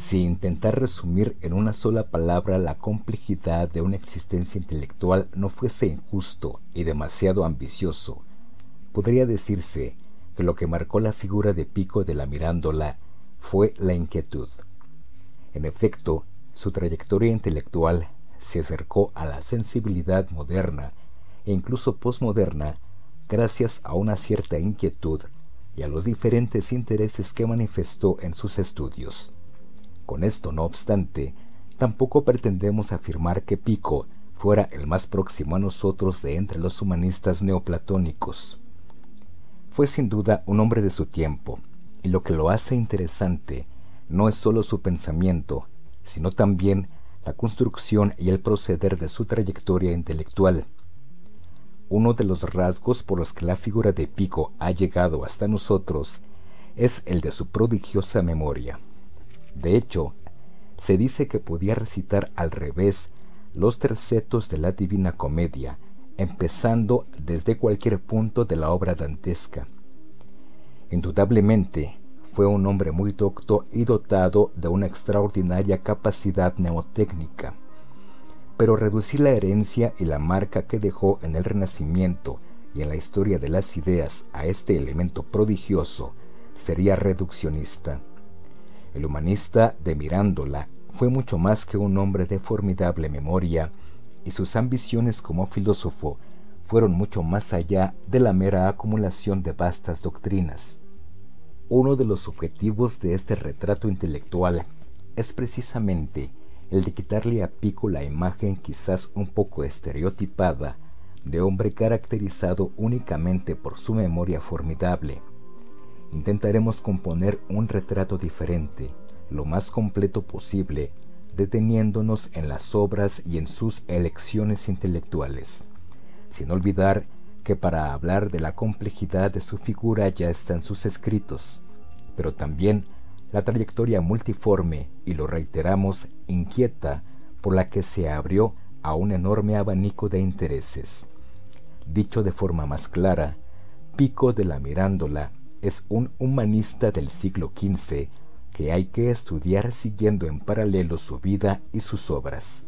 Si intentar resumir en una sola palabra la complejidad de una existencia intelectual no fuese injusto y demasiado ambicioso, podría decirse que lo que marcó la figura de Pico de la Mirándola fue la inquietud. En efecto, su trayectoria intelectual se acercó a la sensibilidad moderna e incluso posmoderna gracias a una cierta inquietud y a los diferentes intereses que manifestó en sus estudios. Con esto, no obstante, tampoco pretendemos afirmar que Pico fuera el más próximo a nosotros de entre los humanistas neoplatónicos. Fue sin duda un hombre de su tiempo, y lo que lo hace interesante no es sólo su pensamiento, sino también la construcción y el proceder de su trayectoria intelectual. Uno de los rasgos por los que la figura de Pico ha llegado hasta nosotros es el de su prodigiosa memoria. De hecho, se dice que podía recitar al revés los tercetos de la Divina Comedia, empezando desde cualquier punto de la obra dantesca. Indudablemente, fue un hombre muy docto y dotado de una extraordinaria capacidad neotécnica. Pero reducir la herencia y la marca que dejó en el Renacimiento y en la historia de las ideas a este elemento prodigioso sería reduccionista. El humanista de Mirándola fue mucho más que un hombre de formidable memoria, y sus ambiciones como filósofo fueron mucho más allá de la mera acumulación de vastas doctrinas. Uno de los objetivos de este retrato intelectual es precisamente el de quitarle a Pico la imagen quizás un poco estereotipada de hombre caracterizado únicamente por su memoria formidable, intentaremos componer un retrato diferente, lo más completo posible, deteniéndonos en las obras y en sus elecciones intelectuales, sin olvidar que para hablar de la complejidad de su figura ya están sus escritos, pero también la trayectoria multiforme, y lo reiteramos, inquieta, por la que se abrió a un enorme abanico de intereses. Dicho de forma más clara, Pico de la Mirándola es un humanista del siglo XV que hay que estudiar siguiendo en paralelo su vida y sus obras.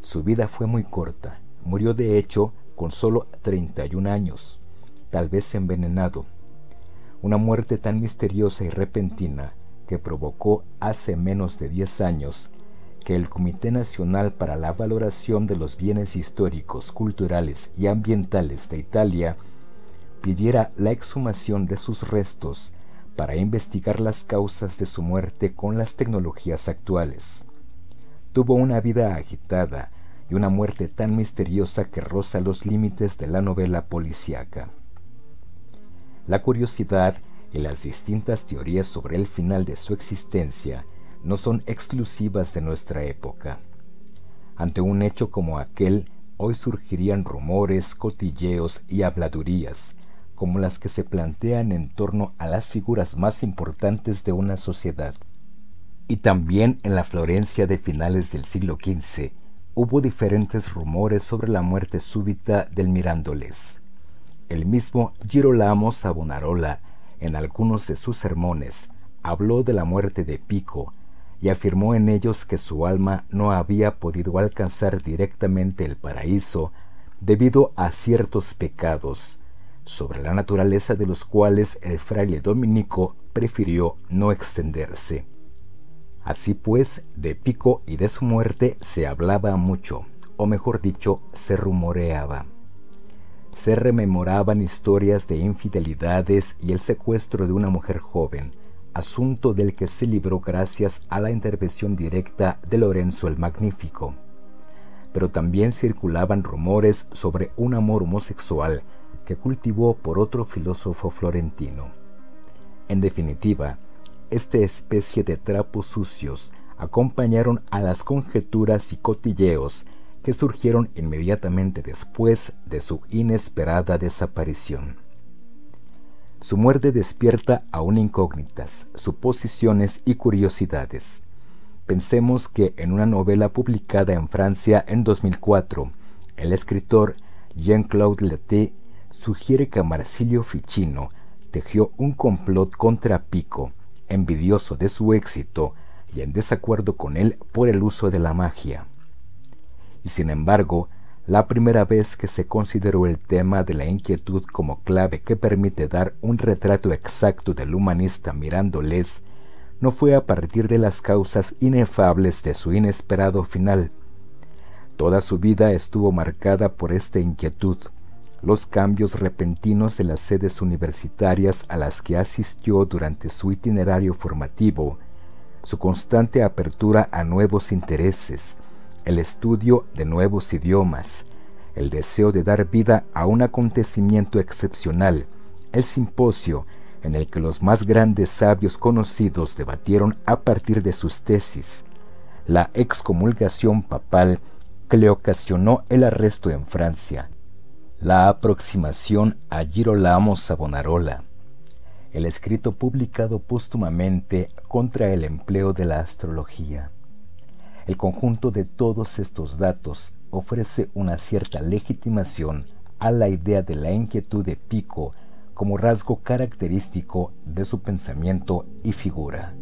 Su vida fue muy corta, murió de hecho con solo 31 años, tal vez envenenado. Una muerte tan misteriosa y repentina que provocó hace menos de 10 años que el Comité Nacional para la Valoración de los Bienes Históricos, Culturales y Ambientales de Italia pidiera la exhumación de sus restos para investigar las causas de su muerte con las tecnologías actuales. Tuvo una vida agitada y una muerte tan misteriosa que roza los límites de la novela policíaca. La curiosidad y las distintas teorías sobre el final de su existencia no son exclusivas de nuestra época. Ante un hecho como aquel, hoy surgirían rumores, cotilleos y habladurías como las que se plantean en torno a las figuras más importantes de una sociedad. Y también en la Florencia de finales del siglo XV hubo diferentes rumores sobre la muerte súbita del Mirándoles. El mismo Girolamo Savonarola, en algunos de sus sermones, habló de la muerte de Pico y afirmó en ellos que su alma no había podido alcanzar directamente el paraíso debido a ciertos pecados, sobre la naturaleza de los cuales el fraile dominico prefirió no extenderse. Así pues, de Pico y de su muerte se hablaba mucho, o mejor dicho, se rumoreaba. Se rememoraban historias de infidelidades y el secuestro de una mujer joven, asunto del que se libró gracias a la intervención directa de Lorenzo el Magnífico. Pero también circulaban rumores sobre un amor homosexual cultivó por otro filósofo florentino. En definitiva, esta especie de trapos sucios acompañaron a las conjeturas y cotilleos que surgieron inmediatamente después de su inesperada desaparición. Su muerte despierta aún incógnitas, suposiciones y curiosidades. Pensemos que en una novela publicada en Francia en 2004, el escritor Jean-Claude Leté sugiere que Marsilio Ficino tejió un complot contra Pico, envidioso de su éxito y en desacuerdo con él por el uso de la magia. Y sin embargo, la primera vez que se consideró el tema de la inquietud como clave que permite dar un retrato exacto del humanista mirándoles, no fue a partir de las causas inefables de su inesperado final. Toda su vida estuvo marcada por esta inquietud, los cambios repentinos de las sedes universitarias a las que asistió durante su itinerario formativo, su constante apertura a nuevos intereses, el estudio de nuevos idiomas, el deseo de dar vida a un acontecimiento excepcional, el simposio en el que los más grandes sabios conocidos debatieron a partir de sus tesis, la excomulgación papal que le ocasionó el arresto en Francia, la aproximación a Girolamo Savonarola, el escrito publicado póstumamente contra el empleo de la astrología. El conjunto de todos estos datos ofrece una cierta legitimación a la idea de la inquietud de Pico como rasgo característico de su pensamiento y figura.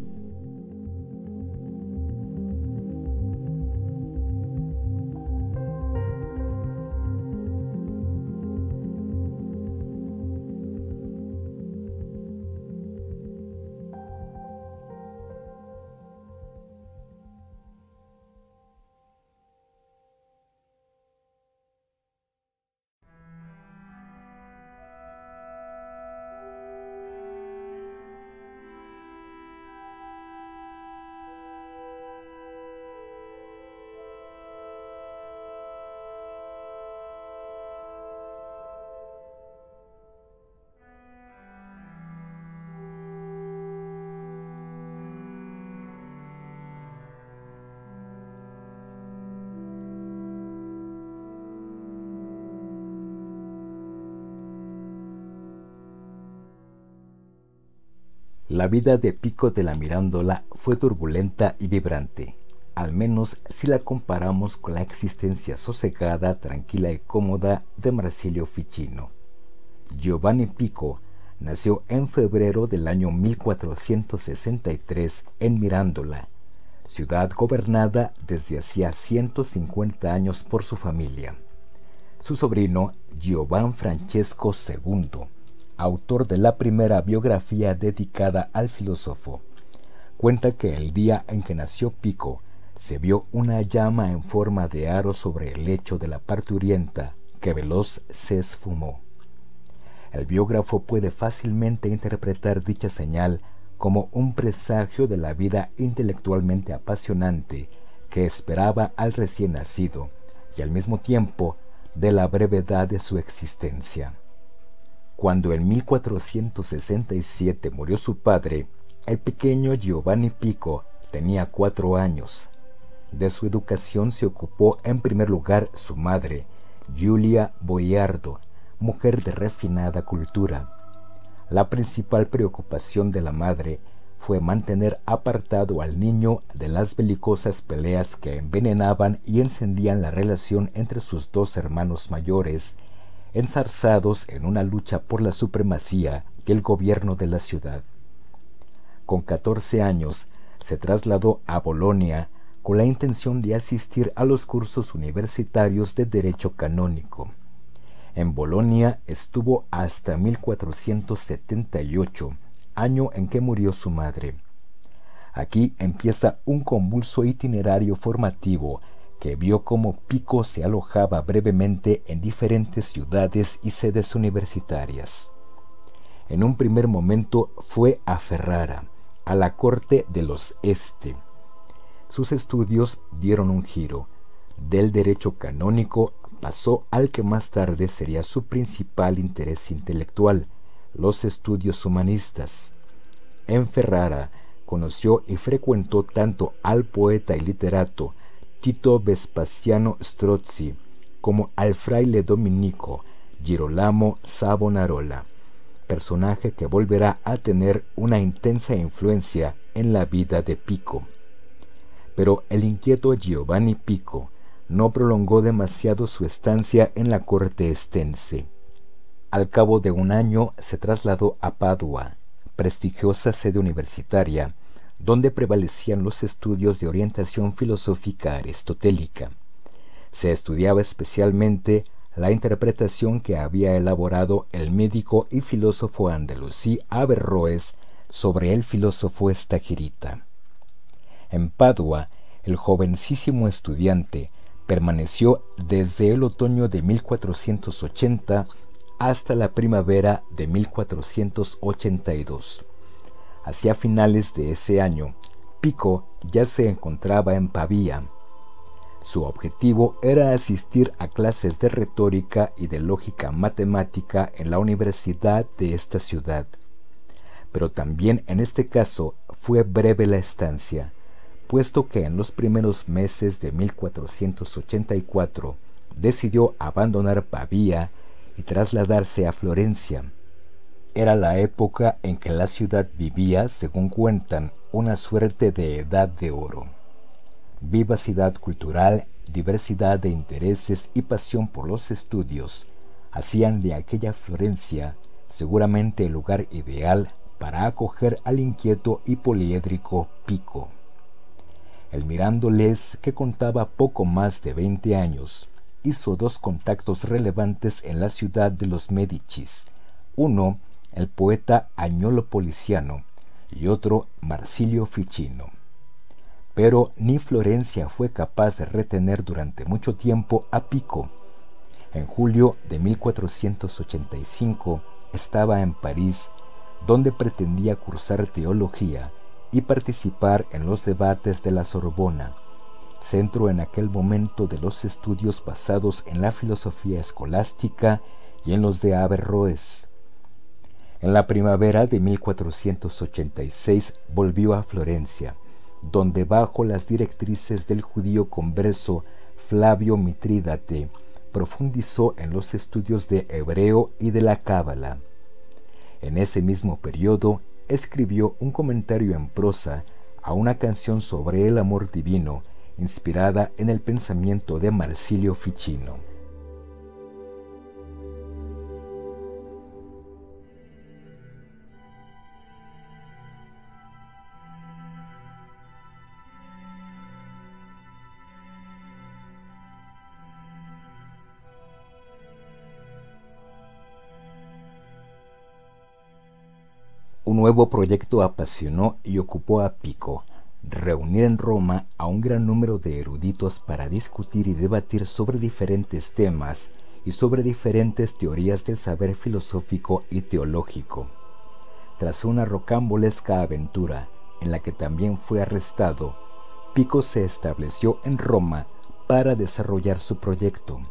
La vida de Pico de la Mirándola fue turbulenta y vibrante, al menos si la comparamos con la existencia sosegada, tranquila y cómoda de Marsilio Ficino. Giovanni Pico nació en febrero del año 1463 en Mirándola, ciudad gobernada desde hacía 150 años por su familia. Su sobrino Giovan Francesco II autor de la primera biografía dedicada al filósofo, cuenta que el día en que nació Pico se vio una llama en forma de aro sobre el lecho de la parturienta que veloz se esfumó. El biógrafo puede fácilmente interpretar dicha señal como un presagio de la vida intelectualmente apasionante que esperaba al recién nacido y al mismo tiempo de la brevedad de su existencia. Cuando en 1467 murió su padre, el pequeño Giovanni Pico tenía cuatro años. De su educación se ocupó en primer lugar su madre, Giulia Boiardo, mujer de refinada cultura. La principal preocupación de la madre fue mantener apartado al niño de las belicosas peleas que envenenaban y encendían la relación entre sus dos hermanos mayores enzarzados en una lucha por la supremacía y el gobierno de la ciudad. Con 14 años se trasladó a Bolonia con la intención de asistir a los cursos universitarios de Derecho Canónico. En Bolonia estuvo hasta 1478, año en que murió su madre. Aquí empieza un convulso itinerario formativo que vio cómo Pico se alojaba brevemente en diferentes ciudades y sedes universitarias. En un primer momento fue a Ferrara, a la corte de los Este. Sus estudios dieron un giro. Del derecho canónico pasó al que más tarde sería su principal interés intelectual, los estudios humanistas. En Ferrara conoció y frecuentó tanto al poeta y literato Tito Vespasiano Strozzi, como al fraile dominico Girolamo Savonarola, personaje que volverá a tener una intensa influencia en la vida de Pico. Pero el inquieto Giovanni Pico no prolongó demasiado su estancia en la corte estense. Al cabo de un año se trasladó a Padua, prestigiosa sede universitaria, donde prevalecían los estudios de orientación filosófica aristotélica. Se estudiaba especialmente la interpretación que había elaborado el médico y filósofo andalusí Averroes sobre el filósofo Estagirita. En Padua, el jovencísimo estudiante permaneció desde el otoño de 1480 hasta la primavera de 1482. Hacia finales de ese año, Pico ya se encontraba en Pavía. Su objetivo era asistir a clases de retórica y de lógica matemática en la universidad de esta ciudad. Pero también en este caso fue breve la estancia, puesto que en los primeros meses de 1484 decidió abandonar Pavía y trasladarse a Florencia. Era la época en que la ciudad vivía, según cuentan, una suerte de edad de oro. Vivacidad cultural, diversidad de intereses y pasión por los estudios hacían de aquella Florencia seguramente el lugar ideal para acoger al inquieto y poliédrico Pico. El Mirándoles, que contaba poco más de 20 años, hizo dos contactos relevantes en la ciudad de los Médicis. Uno, el poeta Añolo Policiano, y otro, Marsilio Ficino. Pero ni Florencia fue capaz de retener durante mucho tiempo a Pico. En julio de 1485 estaba en París, donde pretendía cursar teología y participar en los debates de la Sorbona, centro en aquel momento de los estudios basados en la filosofía escolástica y en los de Averroes. En la primavera de 1486 volvió a Florencia, donde bajo las directrices del judío converso Flavio Mitrídate profundizó en los estudios de hebreo y de la cábala. En ese mismo periodo escribió un comentario en prosa a una canción sobre el amor divino, inspirada en el pensamiento de Marsilio Ficino. Nuevo proyecto apasionó y ocupó a Pico, reunir en Roma a un gran número de eruditos para discutir y debatir sobre diferentes temas y sobre diferentes teorías del saber filosófico y teológico. Tras una rocambolesca aventura en la que también fue arrestado, Pico se estableció en Roma para desarrollar su proyecto.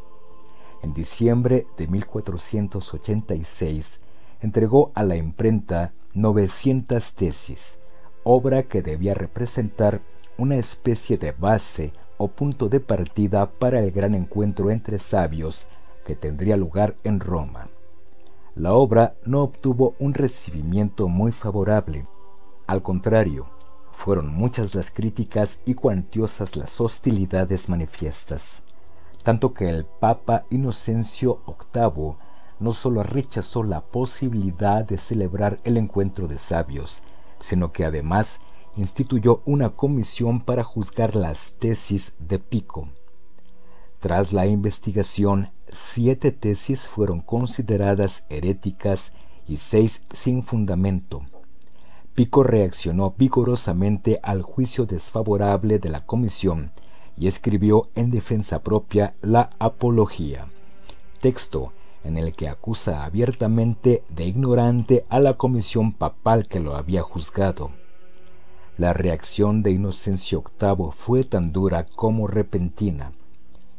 En diciembre de 1486 entregó a la imprenta 900 tesis, obra que debía representar una especie de base o punto de partida para el gran encuentro entre sabios que tendría lugar en Roma. La obra no obtuvo un recibimiento muy favorable. Al contrario, fueron muchas las críticas y cuantiosas las hostilidades manifiestas, tanto que el Papa Inocencio VIII no solo rechazó la posibilidad de celebrar el encuentro de sabios, sino que además instituyó una comisión para juzgar las tesis de Pico. Tras la investigación, siete tesis fueron consideradas heréticas y seis sin fundamento. Pico reaccionó vigorosamente al juicio desfavorable de la comisión y escribió en defensa propia la Apología, texto en el que acusa abiertamente de ignorante a la comisión papal que lo había juzgado. La reacción de Inocencio VIII fue tan dura como repentina.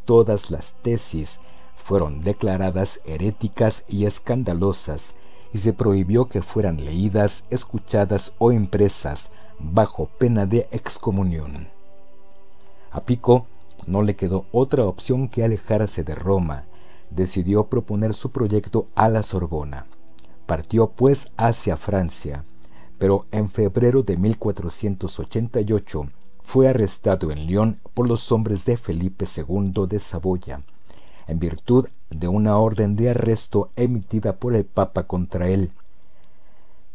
Todas las tesis fueron declaradas heréticas y escandalosas y se prohibió que fueran leídas, escuchadas o impresas bajo pena de excomunión. A Pico no le quedó otra opción que alejarse de Roma decidió proponer su proyecto a la Sorbona. Partió pues hacia Francia, pero en febrero de 1488 fue arrestado en Lyon por los hombres de Felipe II de Saboya, en virtud de una orden de arresto emitida por el Papa contra él,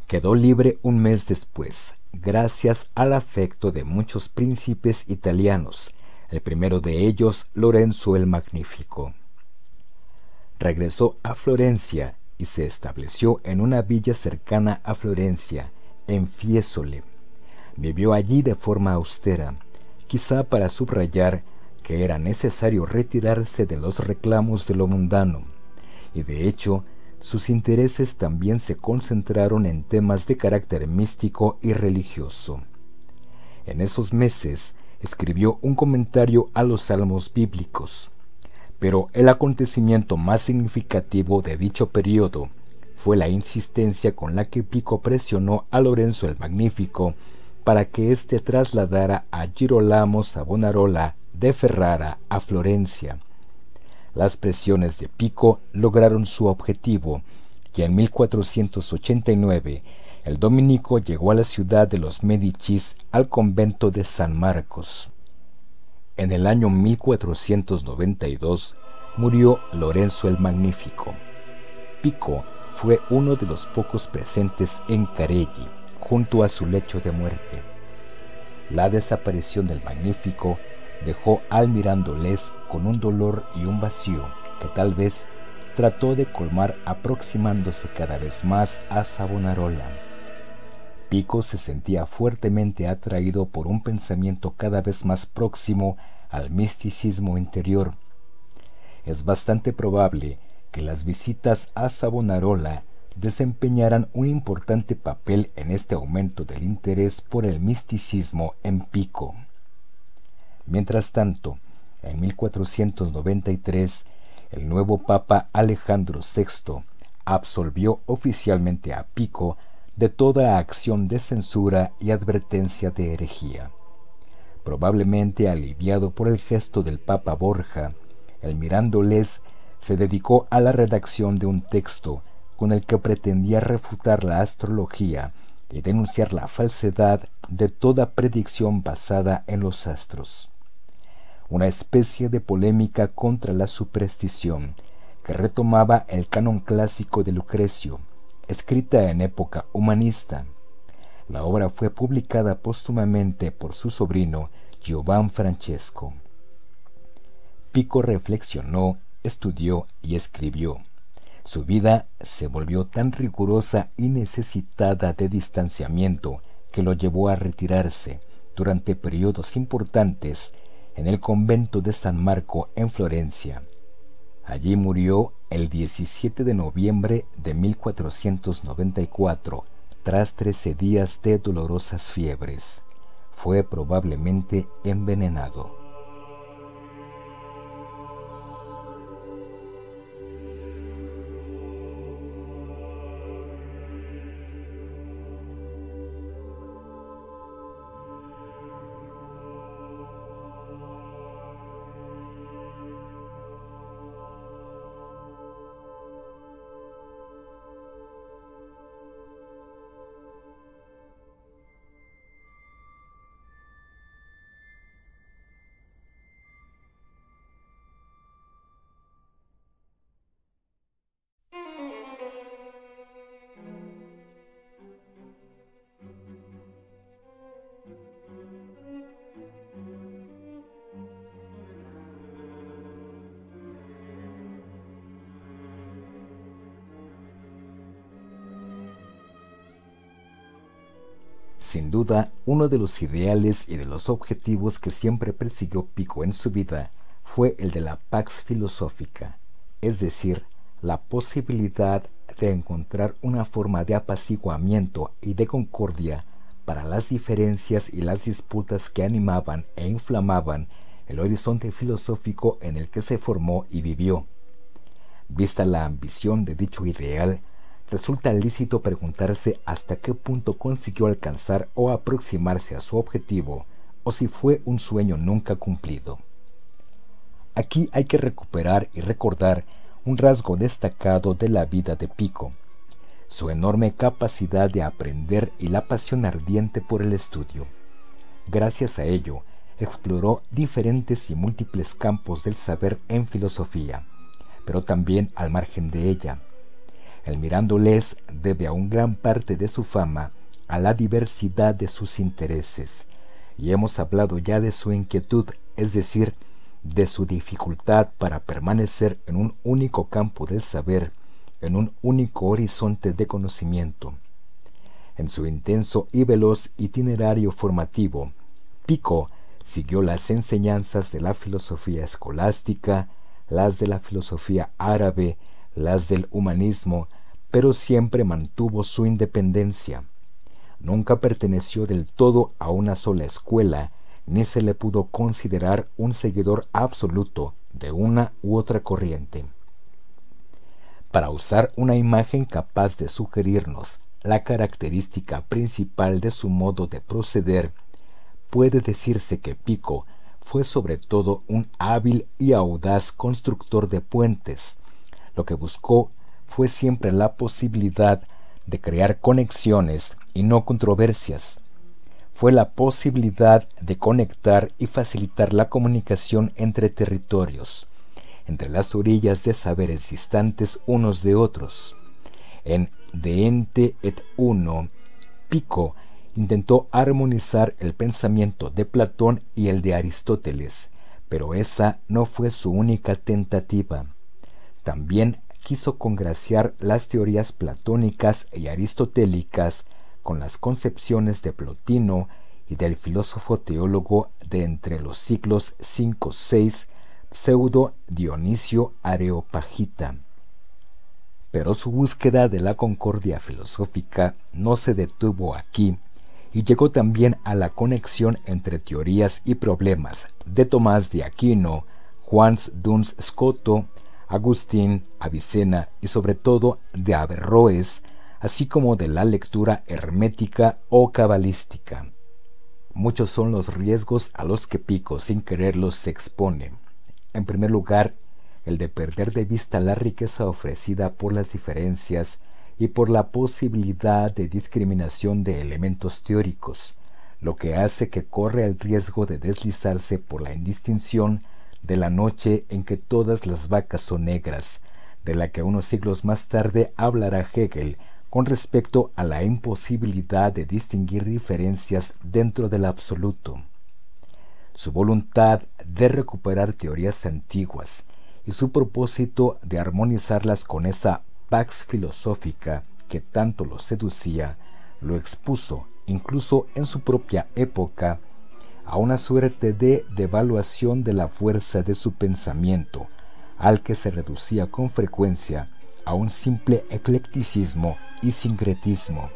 Quedó libre un mes después, gracias al afecto de muchos príncipes italianos, el primero de ellos Lorenzo el Magnífico. Regresó a Florencia y se estableció en una villa cercana a Florencia, en Fiesole. Vivió allí de forma austera, quizá para subrayar que era necesario retirarse de los reclamos de lo mundano, y de hecho sus intereses también se concentraron en temas de carácter místico y religioso. En esos meses escribió un comentario a los salmos bíblicos, pero el acontecimiento más significativo de dicho periodo fue la insistencia con la que Pico presionó a Lorenzo el Magnífico para que éste trasladara a Girolamo Savonarola de Ferrara a Florencia, las presiones de Pico lograron su objetivo y en 1489 el dominico llegó a la ciudad de los Medicis al convento de San Marcos. En el año 1492 murió Lorenzo el Magnífico. Pico fue uno de los pocos presentes en Careggi, junto a su lecho de muerte. La desaparición del Magnífico dejó al mirándoles con un dolor y un vacío que tal vez trató de colmar aproximándose cada vez más a Savonarola. Pico se sentía fuertemente atraído por un pensamiento cada vez más próximo al misticismo interior. Es bastante probable que las visitas a Savonarola desempeñaran un importante papel en este aumento del interés por el misticismo en Pico. Mientras tanto, en 1493, el nuevo Papa Alejandro VI absolvió oficialmente a Pico de toda acción de censura y advertencia de herejía. Probablemente aliviado por el gesto del Papa Borja, el Mirándoles se dedicó a la redacción de un texto con el que pretendía refutar la astrología y denunciar la falsedad de toda predicción basada en los astros una especie de polémica contra la superstición que retomaba el canon clásico de Lucrecio, escrita en época humanista. La obra fue publicada póstumamente por su sobrino Giovan Francesco. Pico reflexionó, estudió y escribió. Su vida se volvió tan rigurosa y necesitada de distanciamiento que lo llevó a retirarse durante periodos importantes en el convento de San Marco en Florencia. Allí murió el 17 de noviembre de 1494, tras trece días de dolorosas fiebres. Fue probablemente envenenado. Uno de los ideales y de los objetivos que siempre persiguió Pico en su vida fue el de la pax filosófica, es decir, la posibilidad de encontrar una forma de apaciguamiento y de concordia para las diferencias y las disputas que animaban e inflamaban el horizonte filosófico en el que se formó y vivió. Vista la ambición de dicho ideal, resulta lícito preguntarse hasta qué punto consiguió alcanzar o aproximarse a su objetivo o si fue un sueño nunca cumplido. Aquí hay que recuperar y recordar un rasgo destacado de la vida de Pico, su enorme capacidad de aprender y la pasión ardiente por el estudio. Gracias a ello, exploró diferentes y múltiples campos del saber en filosofía, pero también al margen de ella, El mirándoles debe aún gran parte de su fama a la diversidad de sus intereses, y hemos hablado ya de su inquietud, es decir, de su dificultad para permanecer en un único campo del saber, en un único horizonte de conocimiento. En su intenso y veloz itinerario formativo, Pico siguió las enseñanzas de la filosofía escolástica, las de la filosofía árabe, las del humanismo, pero siempre mantuvo su independencia. Nunca perteneció del todo a una sola escuela, ni se le pudo considerar un seguidor absoluto de una u otra corriente. Para usar una imagen capaz de sugerirnos la característica principal de su modo de proceder, puede decirse que Pico fue sobre todo un hábil y audaz constructor de puentes. Lo que buscó fue siempre la posibilidad de crear conexiones y no controversias. Fue la posibilidad de conectar y facilitar la comunicación entre territorios, entre las orillas de saberes distantes unos de otros. En De Ente et Uno, Pico intentó armonizar el pensamiento de Platón y el de Aristóteles, pero esa no fue su única tentativa. También quiso congraciar las teorías platónicas y aristotélicas con las concepciones de Plotino y del filósofo teólogo de entre los siglos V-VI, pseudo Dionisio Areopagita. Pero su búsqueda de la concordia filosófica no se detuvo aquí y llegó también a la conexión entre teorías y problemas de Tomás de Aquino, Juan Duns Scoto, Agustín, Avicena y sobre todo de Averroes, así como de la lectura hermética o cabalística. Muchos son los riesgos a los que Pico sin quererlos se expone. En primer lugar, el de perder de vista la riqueza ofrecida por las diferencias y por la posibilidad de discriminación de elementos teóricos, lo que hace que corre el riesgo de deslizarse por la indistinción de la noche en que todas las vacas son negras, de la que unos siglos más tarde hablará Hegel con respecto a la imposibilidad de distinguir diferencias dentro del absoluto. Su voluntad de recuperar teorías antiguas y su propósito de armonizarlas con esa pax filosófica que tanto lo seducía, lo expuso, incluso en su propia época, a una suerte de devaluación de la fuerza de su pensamiento, al que se reducía con frecuencia a un simple eclecticismo y sincretismo.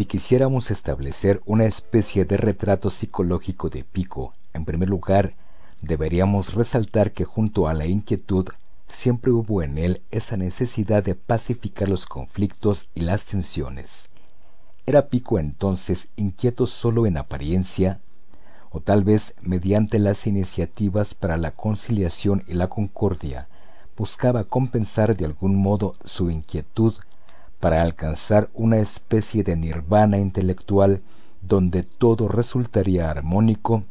Si quisiéramos establecer una especie de retrato psicológico de Pico, en primer lugar, deberíamos resaltar que junto a la inquietud siempre hubo en él esa necesidad de pacificar los conflictos y las tensiones. ¿Era Pico entonces inquieto solo en apariencia? ¿O tal vez mediante las iniciativas para la conciliación y la concordia buscaba compensar de algún modo su inquietud para alcanzar una especie de nirvana intelectual donde todo resultaría armónico,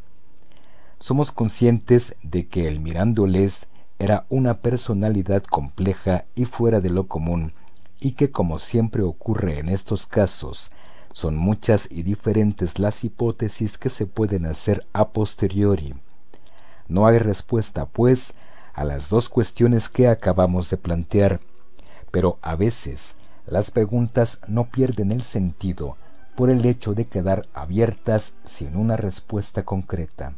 somos conscientes de que el Mirándoles era una personalidad compleja y fuera de lo común, y que como siempre ocurre en estos casos, son muchas y diferentes las hipótesis que se pueden hacer a posteriori. No hay respuesta, pues, a las dos cuestiones que acabamos de plantear, pero a veces las preguntas no pierden el sentido por el hecho de quedar abiertas sin una respuesta concreta.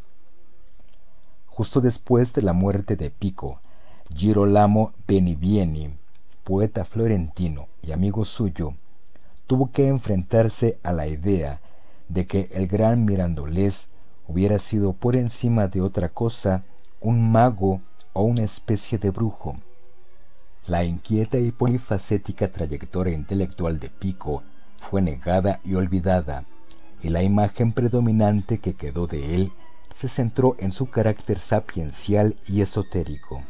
Justo después de la muerte de Pico, Girolamo Benivieni, poeta florentino y amigo suyo, tuvo que enfrentarse a la idea de que el gran Mirandolés hubiera sido por encima de otra cosa un mago o una especie de brujo. La inquieta y polifacética trayectoria intelectual de Pico fue negada y olvidada, y la imagen predominante que quedó de él se centró en su carácter sapiencial y esotérico.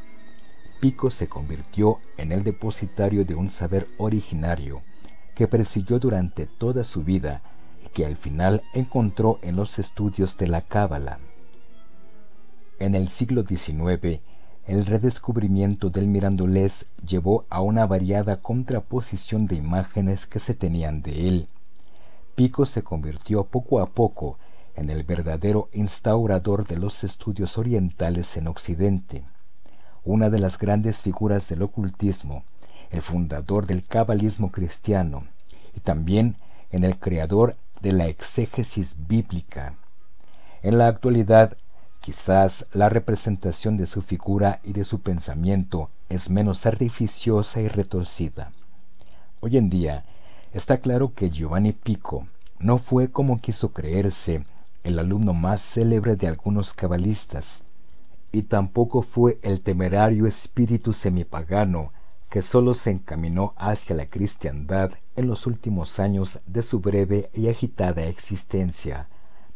Pico se convirtió en el depositario de un saber originario que persiguió durante toda su vida y que al final encontró en los estudios de la Cábala. En el siglo XIX, el redescubrimiento del mirandolés llevó a una variada contraposición de imágenes que se tenían de él. Pico se convirtió poco a poco en el verdadero instaurador de los estudios orientales en Occidente, una de las grandes figuras del ocultismo, el fundador del cabalismo cristiano y también en el creador de la exégesis bíblica. En la actualidad, quizás la representación de su figura y de su pensamiento es menos artificiosa y retorcida. Hoy en día, está claro que Giovanni Pico no fue como quiso creerse el alumno más célebre de algunos cabalistas, y tampoco fue el temerario espíritu semipagano que sólo se encaminó hacia la cristiandad en los últimos años de su breve y agitada existencia,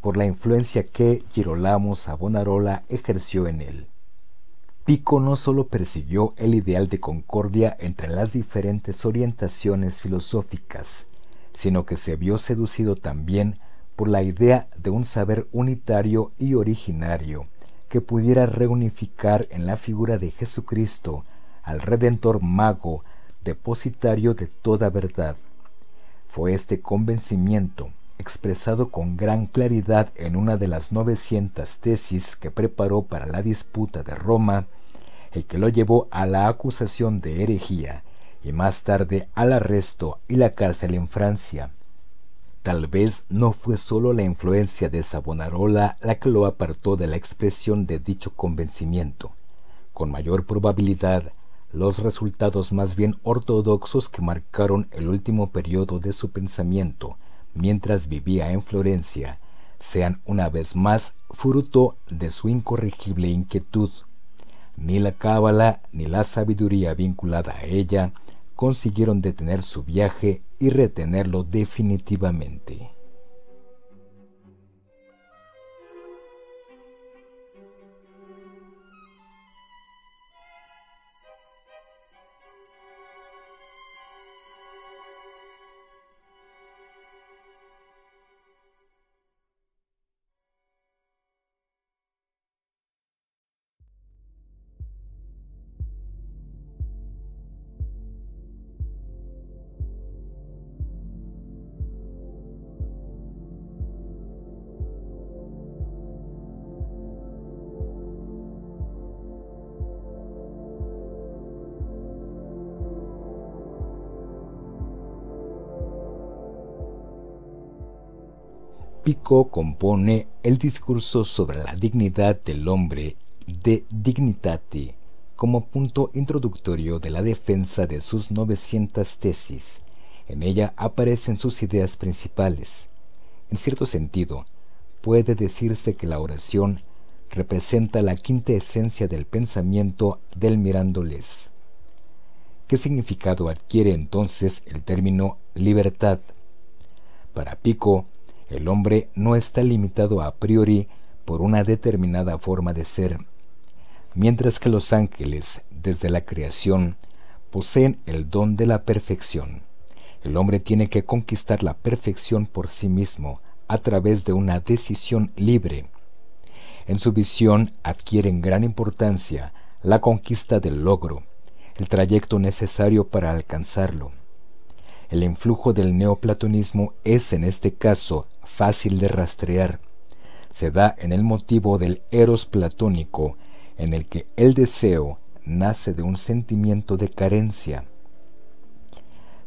por la influencia que Girolamo Savonarola ejerció en él. Pico no sólo persiguió el ideal de concordia entre las diferentes orientaciones filosóficas, sino que se vio seducido también por la idea de un saber unitario y originario que pudiera reunificar en la figura de Jesucristo al Redentor mago, depositario de toda verdad. Fue este convencimiento, expresado con gran claridad en una de las 900 tesis que preparó para la disputa de Roma, el que lo llevó a la acusación de herejía y más tarde al arresto y la cárcel en Francia. Tal vez no fue sólo la influencia de Savonarola la que lo apartó de la expresión de dicho convencimiento. Con mayor probabilidad, los resultados más bien ortodoxos que marcaron el último periodo de su pensamiento mientras vivía en Florencia sean una vez más fruto de su incorregible inquietud. Ni la cábala ni la sabiduría vinculada a ella consiguieron detener su viaje y retenerlo definitivamente. Pico compone el discurso sobre la dignidad del hombre de Dignitate como punto introductorio de la defensa de sus 900 tesis. En ella aparecen sus ideas principales. En cierto sentido, puede decirse que la oración representa la quinta esencia del pensamiento del mirándoles. ¿Qué significado adquiere entonces el término libertad? Para Pico, el hombre no está limitado a priori por una determinada forma de ser, mientras que los ángeles, desde la creación, poseen el don de la perfección. El hombre tiene que conquistar la perfección por sí mismo a través de una decisión libre. En su visión adquieren gran importancia la conquista del logro, el trayecto necesario para alcanzarlo. El influjo del neoplatonismo es en este caso fácil de rastrear. Se da en el motivo del eros platónico, en el que el deseo nace de un sentimiento de carencia.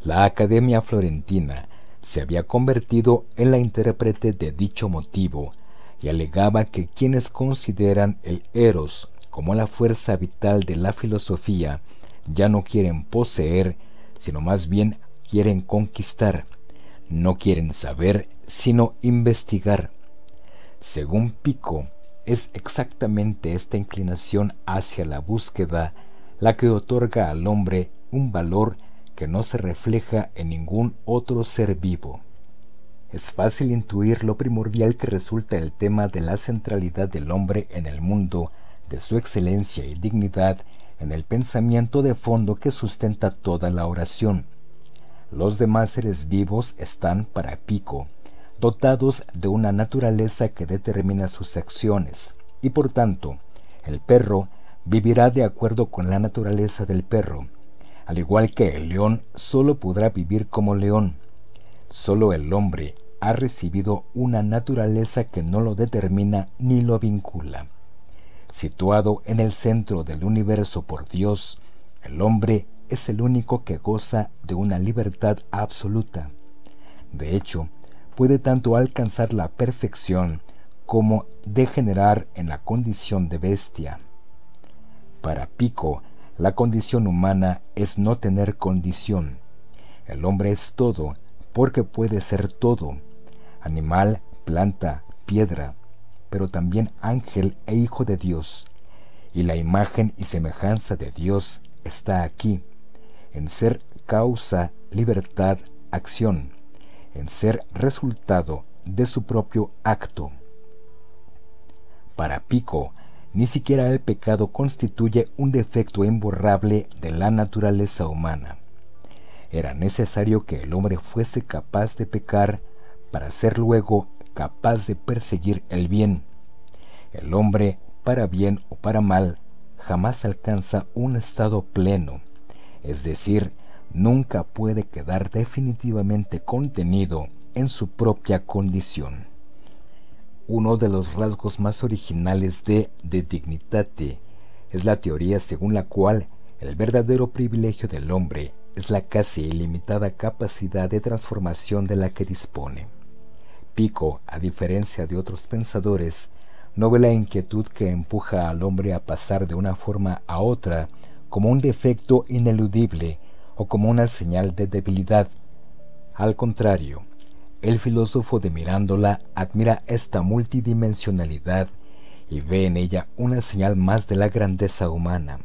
La Academia Florentina se había convertido en la intérprete de dicho motivo y alegaba que quienes consideran el eros como la fuerza vital de la filosofía ya no quieren poseer, sino más bien quieren conquistar, no quieren saber sino investigar. Según Pico, es exactamente esta inclinación hacia la búsqueda la que otorga al hombre un valor que no se refleja en ningún otro ser vivo. es fácil intuir lo primordial que resulta el tema de la centralidad del hombre en el mundo, de su excelencia y dignidad en el pensamiento de fondo que sustenta toda la oración. Los demás seres vivos están, para Pico, dotados de una naturaleza que determina sus acciones, y por tanto, el perro vivirá de acuerdo con la naturaleza del perro, al igual que el león solo podrá vivir como león. Solo el hombre ha recibido una naturaleza que no lo determina ni lo vincula. Situado en el centro del universo por Dios, el hombre es el único que goza de una libertad absoluta. De hecho, puede tanto alcanzar la perfección como degenerar en la condición de bestia. Para Pico, la condición humana es no tener condición. El hombre es todo porque puede ser todo, animal, planta, piedra, pero también ángel e hijo de Dios. Y la imagen y semejanza de Dios está aquí, en ser causa, libertad, acción, en ser resultado de su propio acto. Para Pico, ni siquiera el pecado constituye un defecto imborrable de la naturaleza humana. Era necesario que el hombre fuese capaz de pecar para ser luego capaz de perseguir el bien. El hombre, para bien o para mal, jamás alcanza un estado pleno, es decir, nunca puede quedar definitivamente contenido en su propia condición. Uno de los rasgos más originales de De Dignitate es la teoría según la cual el verdadero privilegio del hombre es la casi ilimitada capacidad de transformación de la que dispone. Pico, a diferencia de otros pensadores, no ve la inquietud que empuja al hombre a pasar de una forma a otra como un defecto ineludible o como una señal de debilidad. Al contrario, el filósofo de Mirándola admira esta multidimensionalidad y ve en ella una señal más de la grandeza humana.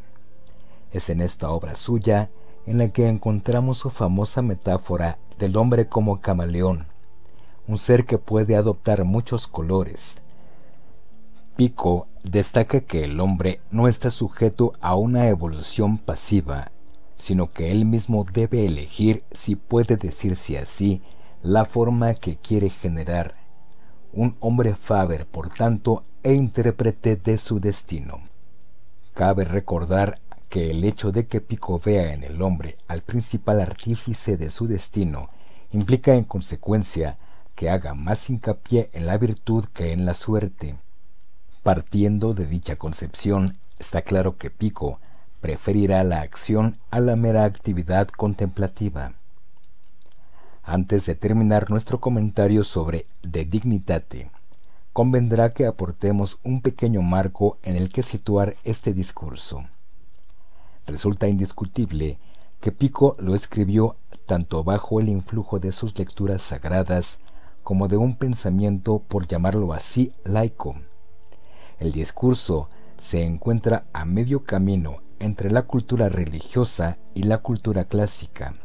Es en esta obra suya en la que encontramos su famosa metáfora del hombre como camaleón, un ser que puede adoptar muchos colores. Pico destaca que el hombre no está sujeto a una evolución pasiva, sino que él mismo debe elegir, si puede decirse así, la forma que quiere generar. Un hombre Faber, por tanto, e intérprete de su destino. Cabe recordar que el hecho de que Pico vea en el hombre al principal artífice de su destino implica en consecuencia que haga más hincapié en la virtud que en la suerte. Partiendo de dicha concepción, está claro que Pico preferirá la acción a la mera actividad contemplativa. Antes de terminar nuestro comentario sobre De Dignitate, convendrá que aportemos un pequeño marco en el que situar este discurso. Resulta indiscutible que Pico lo escribió tanto bajo el influjo de sus lecturas sagradas como de un pensamiento, por llamarlo así, laico. El discurso se encuentra a medio camino entre la cultura religiosa y la cultura clásica.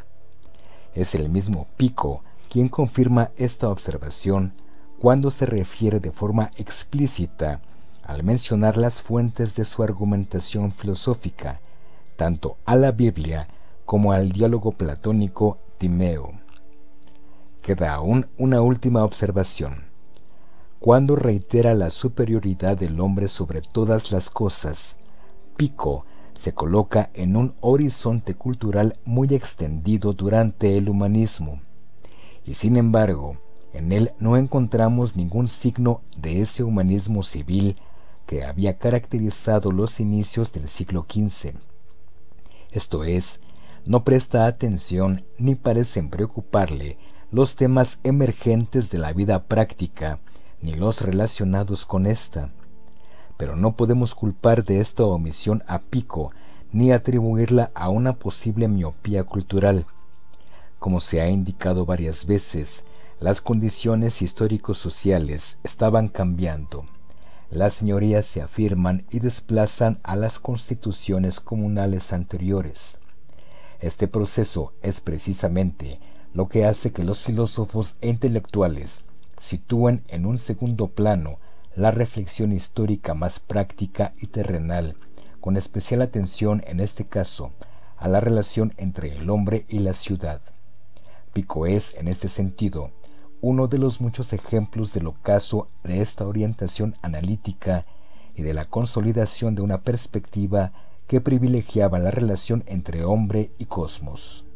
Es el mismo Pico quien confirma esta observación cuando se refiere de forma explícita al mencionar las fuentes de su argumentación filosófica, tanto a la Biblia como al diálogo platónico Timeo. Queda aún una última observación. Cuando reitera la superioridad del hombre sobre todas las cosas, Pico se coloca en un horizonte cultural muy extendido durante el humanismo, y sin embargo, en él no encontramos ningún signo de ese humanismo civil que había caracterizado los inicios del siglo XV. Esto es, no presta atención ni parecen preocuparle los temas emergentes de la vida práctica ni los relacionados con esta. Pero no podemos culpar de esta omisión a Pico ni atribuirla a una posible miopía cultural. Como se ha indicado varias veces, las condiciones histórico-sociales estaban cambiando. Las señorías se afirman y desplazan a las constituciones comunales anteriores. Este proceso es precisamente lo que hace que los filósofos e intelectuales sitúen en un segundo plano la reflexión histórica más práctica y terrenal, con especial atención en este caso a la relación entre el hombre y la ciudad. Pico es, en este sentido, uno de los muchos ejemplos del ocaso de esta orientación analítica y de la consolidación de una perspectiva que privilegiaba la relación entre hombre y cosmos.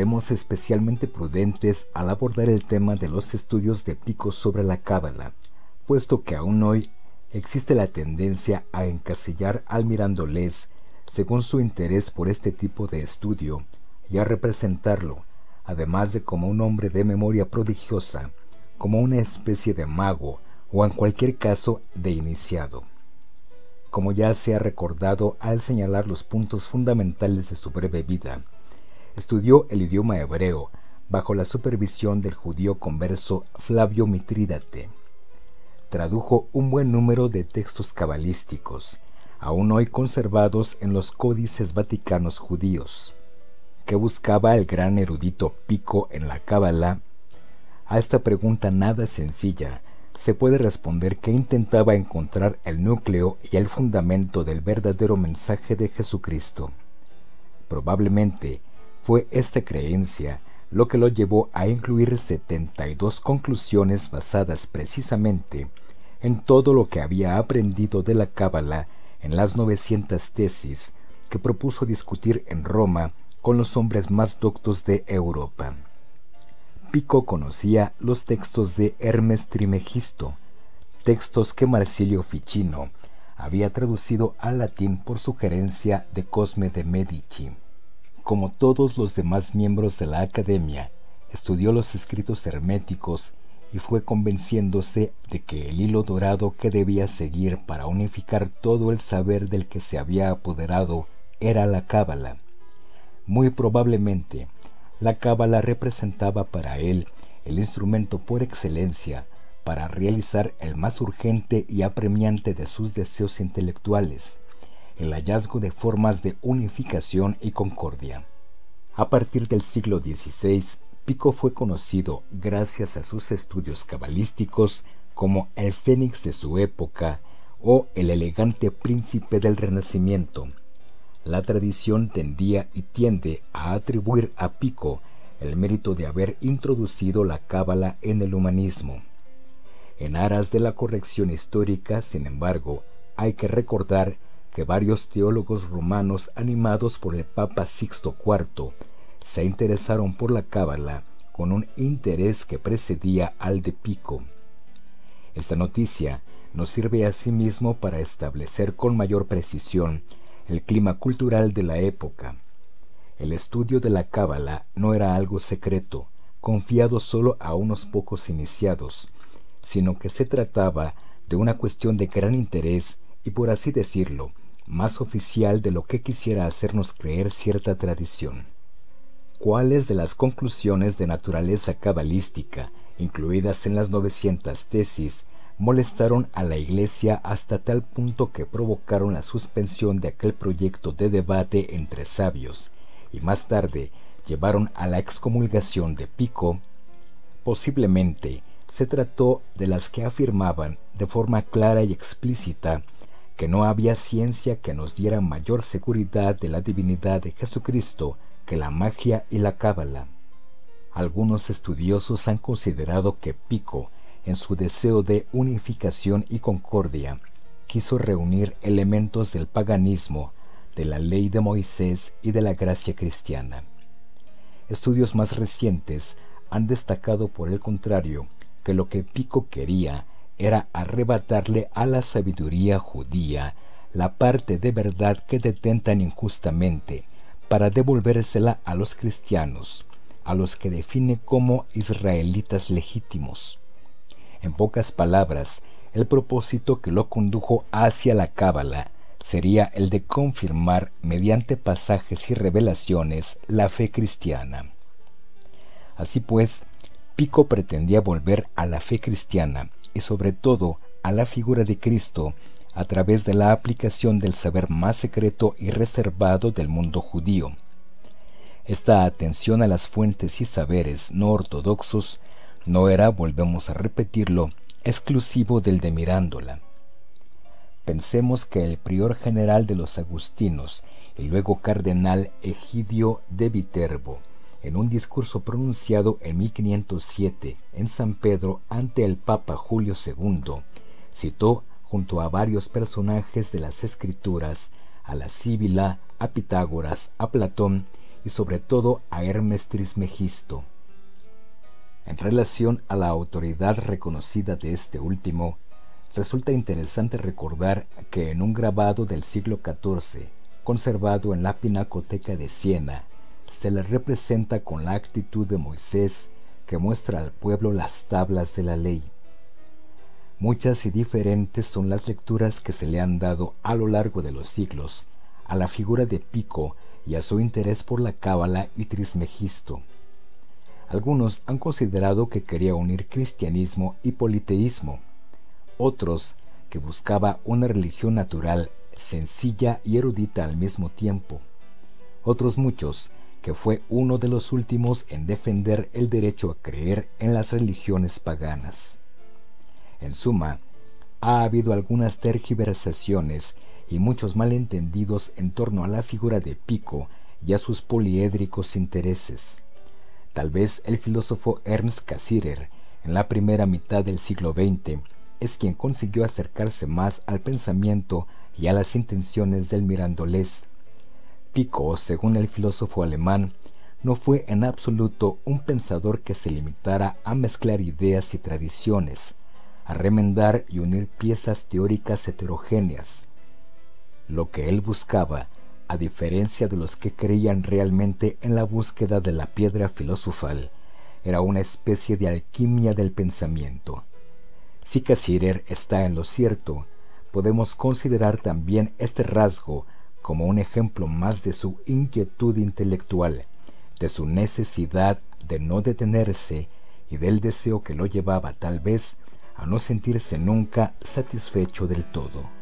Seremos especialmente prudentes al abordar el tema de los estudios de Pico sobre la Cábala, puesto que aún hoy existe la tendencia a encasillar al mirándoles según su interés por este tipo de estudio y a representarlo, además de como un hombre de memoria prodigiosa, como una especie de mago o en cualquier caso de iniciado. Como ya se ha recordado al señalar los puntos fundamentales de su breve vida, Estudió el idioma hebreo bajo la supervisión del judío converso Flavio Mitrídate. Tradujo un buen número de textos cabalísticos, aún hoy conservados en los códices vaticanos judíos. ¿Qué buscaba el gran erudito Pico en la Cábala? A esta pregunta nada sencilla se puede responder que intentaba encontrar el núcleo y el fundamento del verdadero mensaje de Jesucristo. Probablemente fue esta creencia lo que lo llevó a incluir 72 conclusiones basadas precisamente en todo lo que había aprendido de la Cábala en las 900 tesis que propuso discutir en Roma con los hombres más doctos de Europa. Pico conocía los textos de Hermes Trimegisto, textos que Marsilio Ficino había traducido al latín por sugerencia de Cosme de Medici. Como todos los demás miembros de la Academia, estudió los escritos herméticos y fue convenciéndose de que el hilo dorado que debía seguir para unificar todo el saber del que se había apoderado era la cábala. Muy probablemente, la cábala representaba para él el instrumento por excelencia para realizar el más urgente y apremiante de sus deseos intelectuales, el hallazgo de formas de unificación y concordia. A partir del siglo XVI, Pico fue conocido gracias a sus estudios cabalísticos como el Fénix de su época o el elegante príncipe del Renacimiento. La tradición tendía y tiende a atribuir a Pico el mérito de haber introducido la cábala en el humanismo. En aras de la corrección histórica, sin embargo, hay que recordar que varios teólogos romanos animados por el Papa Sixto IV se interesaron por la cábala con un interés que precedía al de Pico. Esta noticia nos sirve asimismo para establecer con mayor precisión el clima cultural de la época. El estudio de la cábala no era algo secreto, confiado solo a unos pocos iniciados, sino que se trataba de una cuestión de gran interés y por así decirlo, más oficial de lo que quisiera hacernos creer cierta tradición. ¿Cuáles de las conclusiones de naturaleza cabalística, incluidas en las 900 tesis, molestaron a la Iglesia hasta tal punto que provocaron la suspensión de aquel proyecto de debate entre sabios, y más tarde llevaron a la excomulgación de Pico? Posiblemente se trató de las que afirmaban de forma clara y explícita que no había ciencia que nos diera mayor seguridad de la divinidad de Jesucristo que la magia y la cábala. Algunos estudiosos han considerado que Pico, en su deseo de unificación y concordia, quiso reunir elementos del paganismo, de la ley de Moisés y de la gracia cristiana. Estudios más recientes han destacado por el contrario que lo que Pico quería era arrebatarle a la sabiduría judía la parte de verdad que detentan injustamente para devolvérsela a los cristianos, a los que define como israelitas legítimos. En pocas palabras, el propósito que lo condujo hacia la Cábala sería el de confirmar mediante pasajes y revelaciones la fe cristiana. Así pues, Pico pretendía volver a la fe cristiana y sobre todo a la figura de Cristo a través de la aplicación del saber más secreto y reservado del mundo judío. Esta atención a las fuentes y saberes no ortodoxos no era, volvemos a repetirlo, exclusivo del de Mirándola. Pensemos que el prior general de los agustinos y luego cardenal Egidio de Viterbo, en un discurso pronunciado en 1507 en San Pedro ante el Papa Julio II, citó junto a varios personajes de las escrituras, a la Síbila, a Pitágoras, a Platón y sobre todo a Hermes Trismegisto. En relación a la autoridad reconocida de este último, resulta interesante recordar que en un grabado del siglo XIV, conservado en la Pinacoteca de Siena, se le representa con la actitud de Moisés que muestra al pueblo las tablas de la ley. Muchas y diferentes son las lecturas que se le han dado a lo largo de los siglos a la figura de Pico y a su interés por la cábala y Trismegisto. Algunos han considerado que quería unir cristianismo y politeísmo, otros que buscaba una religión natural, sencilla y erudita al mismo tiempo, otros muchos que fue uno de los últimos en defender el derecho a creer en las religiones paganas. En suma, ha habido algunas tergiversaciones y muchos malentendidos en torno a la figura de Pico y a sus poliédricos intereses. Tal vez el filósofo Ernst Cassirer, en la primera mitad del siglo XX, es quien consiguió acercarse más al pensamiento y a las intenciones del mirandolés. Pico, según el filósofo alemán, no fue en absoluto un pensador que se limitara a mezclar ideas y tradiciones, a remendar y unir piezas teóricas heterogéneas. Lo que él buscaba, a diferencia de los que creían realmente en la búsqueda de la piedra filosofal, era una especie de alquimia del pensamiento. Si Cassirer está en lo cierto, podemos considerar también este rasgo como un ejemplo más de su inquietud intelectual, de su necesidad de no detenerse y del deseo que lo llevaba tal vez a no sentirse nunca satisfecho del todo.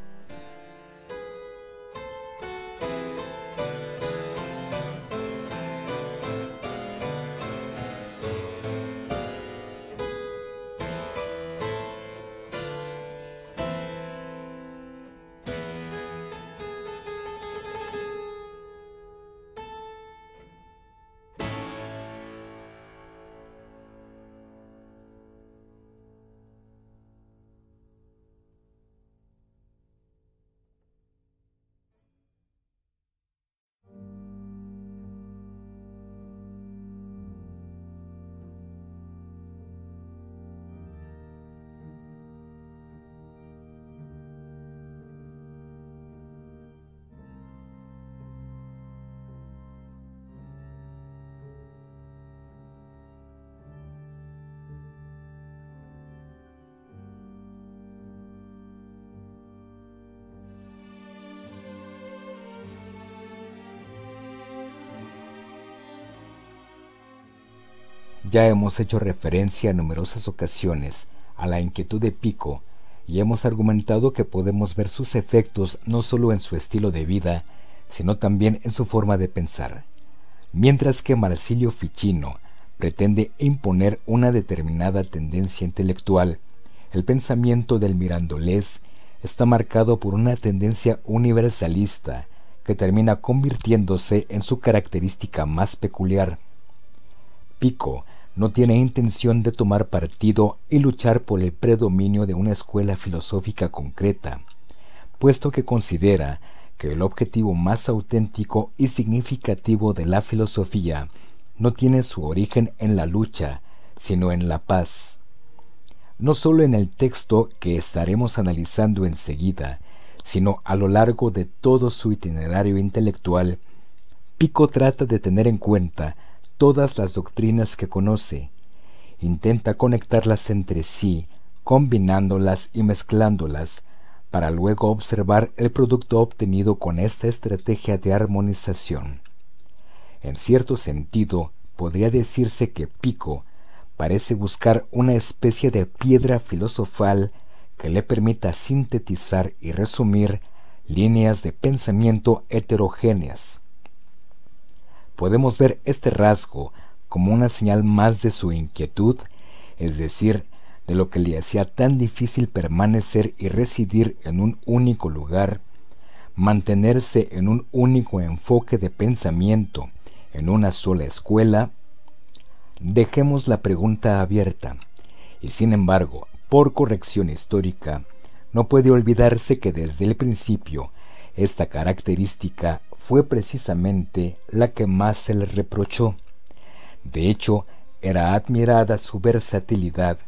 Ya hemos hecho referencia en numerosas ocasiones a la inquietud de Pico y hemos argumentado que podemos ver sus efectos no solo en su estilo de vida, sino también en su forma de pensar. Mientras que Marsilio Ficino pretende imponer una determinada tendencia intelectual, el pensamiento del mirandolés está marcado por una tendencia universalista que termina convirtiéndose en su característica más peculiar. Pico no tiene intención de tomar partido y luchar por el predominio de una escuela filosófica concreta, puesto que considera que el objetivo más auténtico y significativo de la filosofía no tiene su origen en la lucha, sino en la paz. No solo en el texto que estaremos analizando enseguida, sino a lo largo de todo su itinerario intelectual, Pico trata de tener en cuenta todas las doctrinas que conoce, intenta conectarlas entre sí, combinándolas y mezclándolas, para luego observar el producto obtenido con esta estrategia de armonización. En cierto sentido, podría decirse que Pico parece buscar una especie de piedra filosofal que le permita sintetizar y resumir líneas de pensamiento heterogéneas podemos ver este rasgo como una señal más de su inquietud, es decir, de lo que le hacía tan difícil permanecer y residir en un único lugar, mantenerse en un único enfoque de pensamiento, en una sola escuela, dejemos la pregunta abierta, y sin embargo, por corrección histórica, no puede olvidarse que desde el principio esta característica fue precisamente la que más se le reprochó. De hecho, era admirada su versatilidad,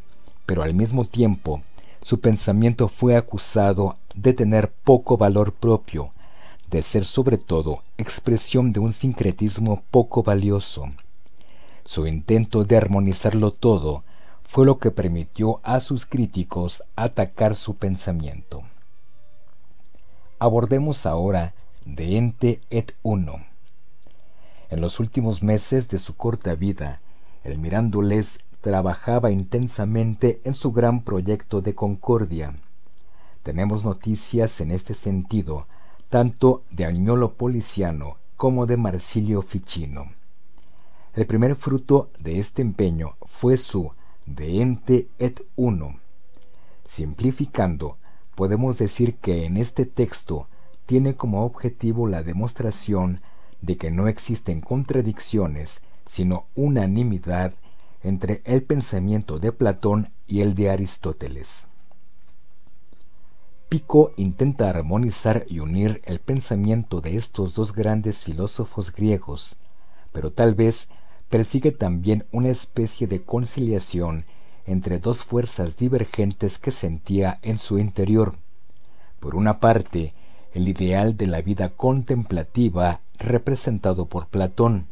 pero al mismo tiempo su pensamiento fue acusado de tener poco valor propio, de ser sobre todo expresión de un sincretismo poco valioso. Su intento de armonizarlo todo fue lo que permitió a sus críticos atacar su pensamiento. Abordemos ahora de Ente et Uno. En los últimos meses de su corta vida, el Mirándoles trabajaba intensamente en su gran proyecto de concordia. Tenemos noticias en este sentido, tanto de Agnolo Policiano como de Marsilio Ficino. El primer fruto de este empeño fue su De Ente et Uno. Simplificando, podemos decir que en este texto tiene como objetivo la demostración de que no existen contradicciones, sino unanimidad entre el pensamiento de Platón y el de Aristóteles. Pico intenta armonizar y unir el pensamiento de estos dos grandes filósofos griegos, pero tal vez persigue también una especie de conciliación entre dos fuerzas divergentes que sentía en su interior. Por una parte, el ideal de la vida contemplativa representado por Platón.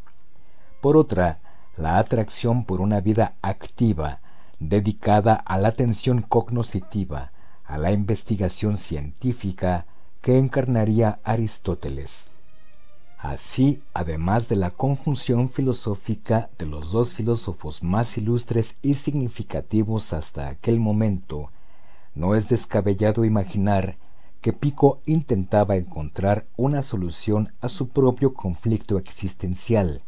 Por otra, la atracción por una vida activa, dedicada a la atención cognoscitiva, a la investigación científica que encarnaría Aristóteles. Así, además de la conjunción filosófica de los dos filósofos más ilustres y significativos hasta aquel momento, no es descabellado imaginar que Pico intentaba encontrar una solución a su propio conflicto existencial,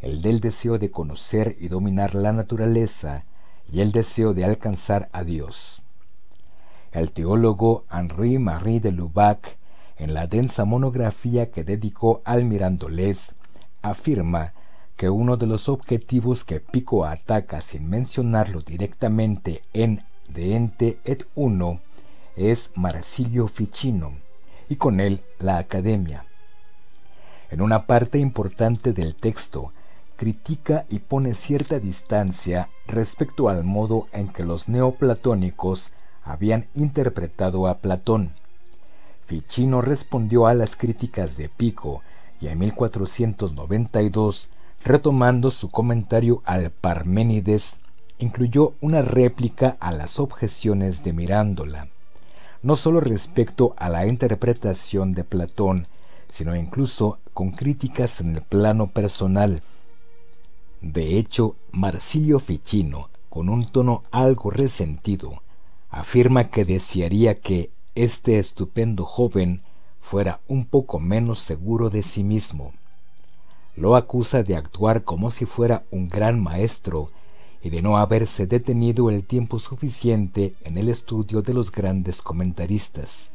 el del deseo de conocer y dominar la naturaleza y el deseo de alcanzar a Dios. El teólogo Henri Marie de Lubac en la densa monografía que dedicó al Mirandolés, afirma que uno de los objetivos que Pico ataca sin mencionarlo directamente en De Ente et Uno es Marsilio Ficino, y con él la Academia. En una parte importante del texto, critica y pone cierta distancia respecto al modo en que los neoplatónicos habían interpretado a Platón Ficino respondió a las críticas de Pico y en 1492, retomando su comentario al Parménides, incluyó una réplica a las objeciones de Mirándola, no sólo respecto a la interpretación de Platón, sino incluso con críticas en el plano personal. De hecho, Marsilio Ficino, con un tono algo resentido, afirma que desearía que este estupendo joven fuera un poco menos seguro de sí mismo. Lo acusa de actuar como si fuera un gran maestro y de no haberse detenido el tiempo suficiente en el estudio de los grandes comentaristas,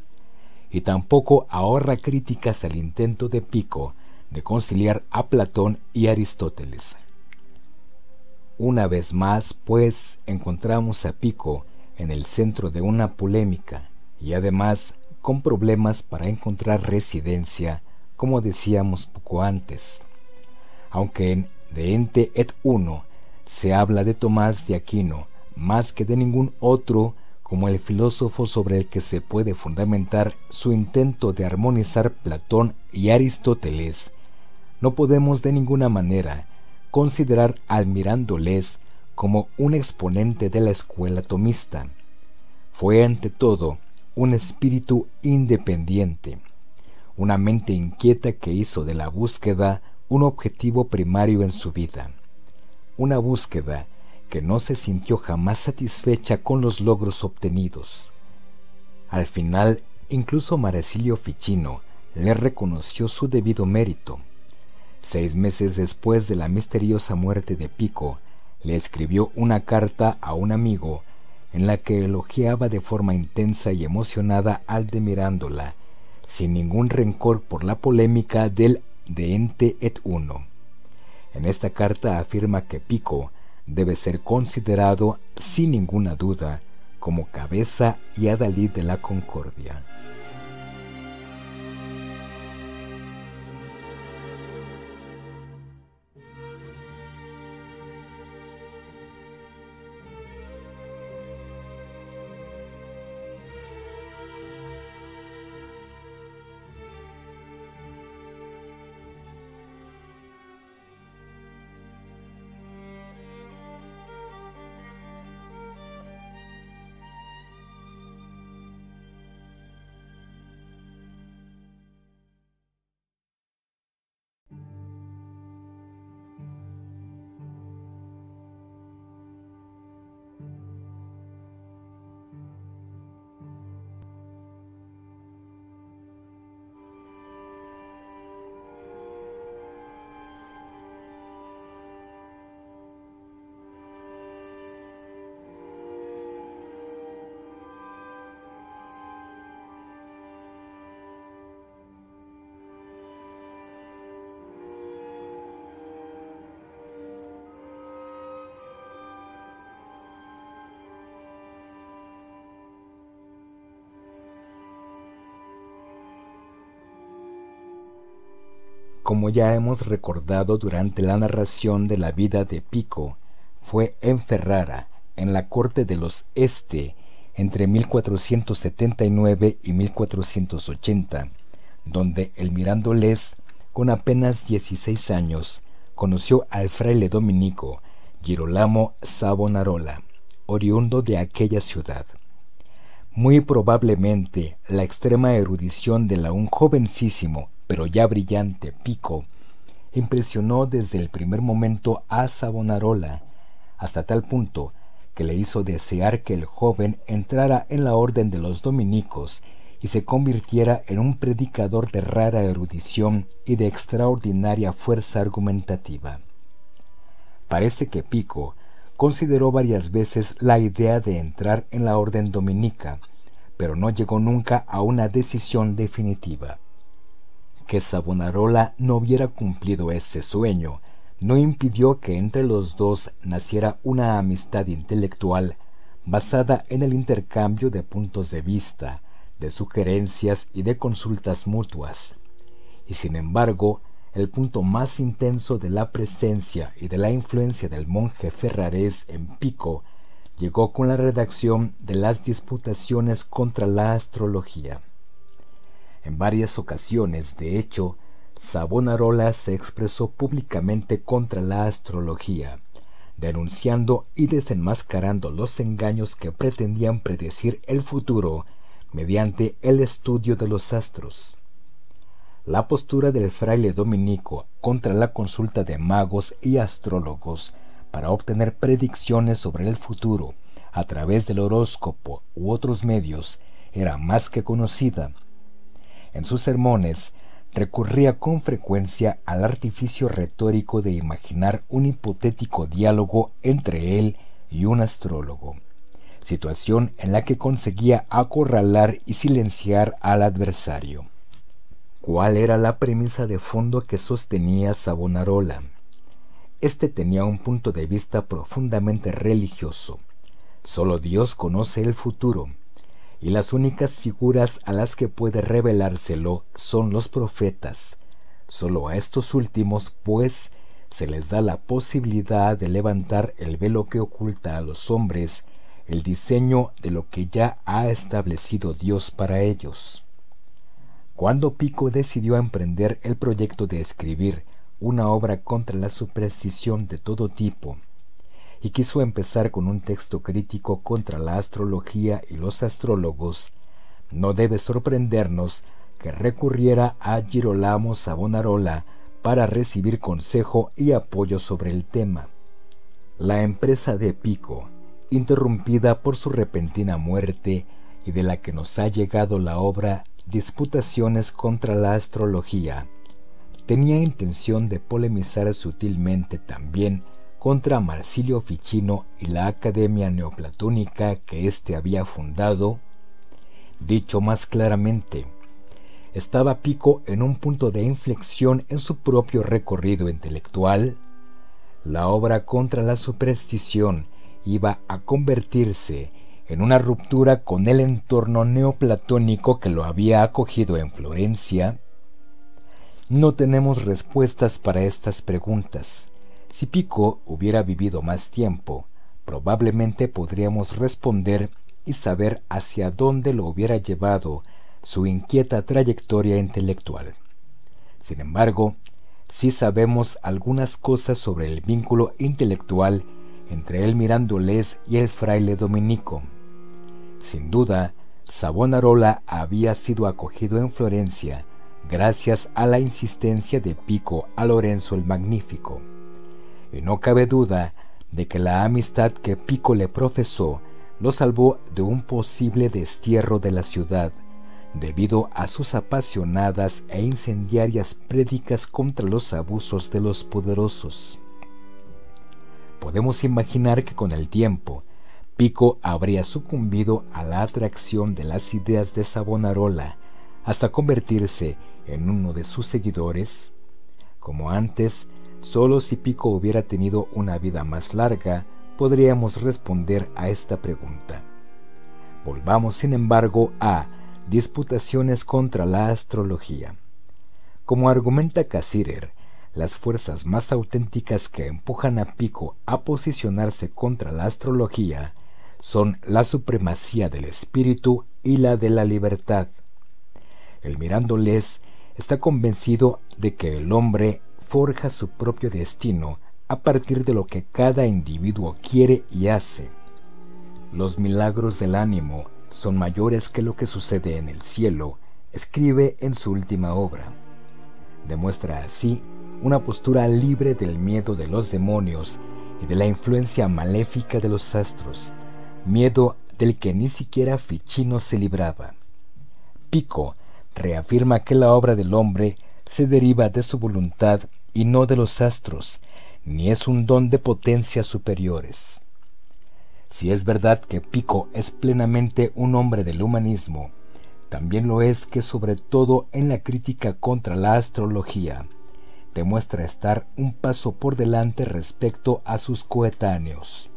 y tampoco ahorra críticas al intento de Pico de conciliar a Platón y Aristóteles. Una vez más, pues, encontramos a Pico en el centro de una polémica y además con problemas para encontrar residencia, como decíamos poco antes. Aunque en De Ente et Uno se habla de Tomás de Aquino más que de ningún otro como el filósofo sobre el que se puede fundamentar su intento de armonizar Platón y Aristóteles, no podemos de ninguna manera considerar al Mirándoles como un exponente de la escuela tomista. Fue ante todo un espíritu independiente, una mente inquieta que hizo de la búsqueda un objetivo primario en su vida, una búsqueda que no se sintió jamás satisfecha con los logros obtenidos. Al final, incluso Maracilio Ficino le reconoció su debido mérito, Seis meses después de la misteriosa muerte de Pico, le escribió una carta a un amigo en la que elogiaba de forma intensa y emocionada al de Mirándola, sin ningún rencor por la polémica del de ente et uno. En esta carta afirma que Pico debe ser considerado, sin ninguna duda, como cabeza y adalid de la concordia. Como ya hemos recordado durante la narración de la vida de Pico, fue en Ferrara, en la corte de los Este, entre 1479 y 1480, donde el Mirandolés, con apenas 16 años, conoció al fraile dominico Girolamo Savonarola, oriundo de aquella ciudad. Muy probablemente la extrema erudición de la un jovencísimo pero ya brillante pico, impresionó desde el primer momento a Savonarola, hasta tal punto que le hizo desear que el joven entrara en la orden de los dominicos y se convirtiera en un predicador de rara erudición y de extraordinaria fuerza argumentativa. Parece que Pico consideró varias veces la idea de entrar en la orden dominica, pero no llegó nunca a una decisión definitiva. Que Savonarola no hubiera cumplido ese sueño no impidió que entre los dos naciera una amistad intelectual basada en el intercambio de puntos de vista, de sugerencias y de consultas mutuas. Y sin embargo, el punto más intenso de la presencia y de la influencia del monje ferrarés en Pico llegó con la redacción de las disputaciones contra la astrología. En varias ocasiones, de hecho, Savonarola se expresó públicamente contra la astrología, denunciando y desenmascarando los engaños que pretendían predecir el futuro mediante el estudio de los astros. La postura del fraile dominico contra la consulta de magos y astrólogos para obtener predicciones sobre el futuro a través del horóscopo u otros medios era más que conocida en sus sermones recurría con frecuencia al artificio retórico de imaginar un hipotético diálogo entre él y un astrólogo, situación en la que conseguía acorralar y silenciar al adversario. ¿Cuál era la premisa de fondo que sostenía Savonarola? Este tenía un punto de vista profundamente religioso. Solo Dios conoce el futuro, y las únicas figuras a las que puede revelárselo son los profetas. Solo a estos últimos, pues, se les da la posibilidad de levantar el velo que oculta a los hombres el diseño de lo que ya ha establecido Dios para ellos. Cuando Pico decidió emprender el proyecto de escribir una obra contra la superstición de todo tipo, y quiso empezar con un texto crítico contra la astrología y los astrólogos, no debe sorprendernos que recurriera a Girolamo Savonarola para recibir consejo y apoyo sobre el tema. La empresa de Pico, interrumpida por su repentina muerte y de la que nos ha llegado la obra Disputaciones contra la Astrología, tenía intención de polemizar sutilmente también contra Marsilio Ficino y la Academia Neoplatónica que éste había fundado. Dicho más claramente, estaba Pico en un punto de inflexión en su propio recorrido intelectual. La obra contra la superstición iba a convertirse en una ruptura con el entorno neoplatónico que lo había acogido en Florencia? No tenemos respuestas para estas preguntas. Si Pico hubiera vivido más tiempo, probablemente podríamos responder y saber hacia dónde lo hubiera llevado su inquieta trayectoria intelectual. Sin embargo, sí sabemos algunas cosas sobre el vínculo intelectual entre el Mirandolés y el fraile dominico. Sin duda, Savonarola había sido acogido en Florencia gracias a la insistencia de Pico a Lorenzo el Magnífico. Y no cabe duda de que la amistad que Pico le profesó lo salvó de un posible destierro de la ciudad, debido a sus apasionadas e incendiarias prédicas contra los abusos de los poderosos. Podemos imaginar que con el tiempo, Pico habría sucumbido a la atracción de las ideas de Savonarola hasta convertirse en uno de sus seguidores. Como antes, solo si Pico hubiera tenido una vida más larga, podríamos responder a esta pregunta. Volvamos, sin embargo, a Disputaciones contra la astrología. Como argumenta Cassirer, las fuerzas más auténticas que empujan a Pico a posicionarse contra la astrología son la supremacía del espíritu y la de la libertad. El Mirándoles está convencido de que el hombre forja su propio destino a partir de lo que cada individuo quiere y hace. Los milagros del ánimo son mayores que lo que sucede en el cielo, escribe en su última obra. Demuestra así una postura libre del miedo de los demonios y de la influencia maléfica de los astros, miedo del que ni siquiera Ficino se libraba. Pico reafirma que la obra del hombre se deriva de su voluntad y no de los astros, ni es un don de potencias superiores. Si es verdad que Pico es plenamente un hombre del humanismo, también lo es que sobre todo en la crítica contra la astrología, demuestra estar un paso por delante respecto a sus coetáneos.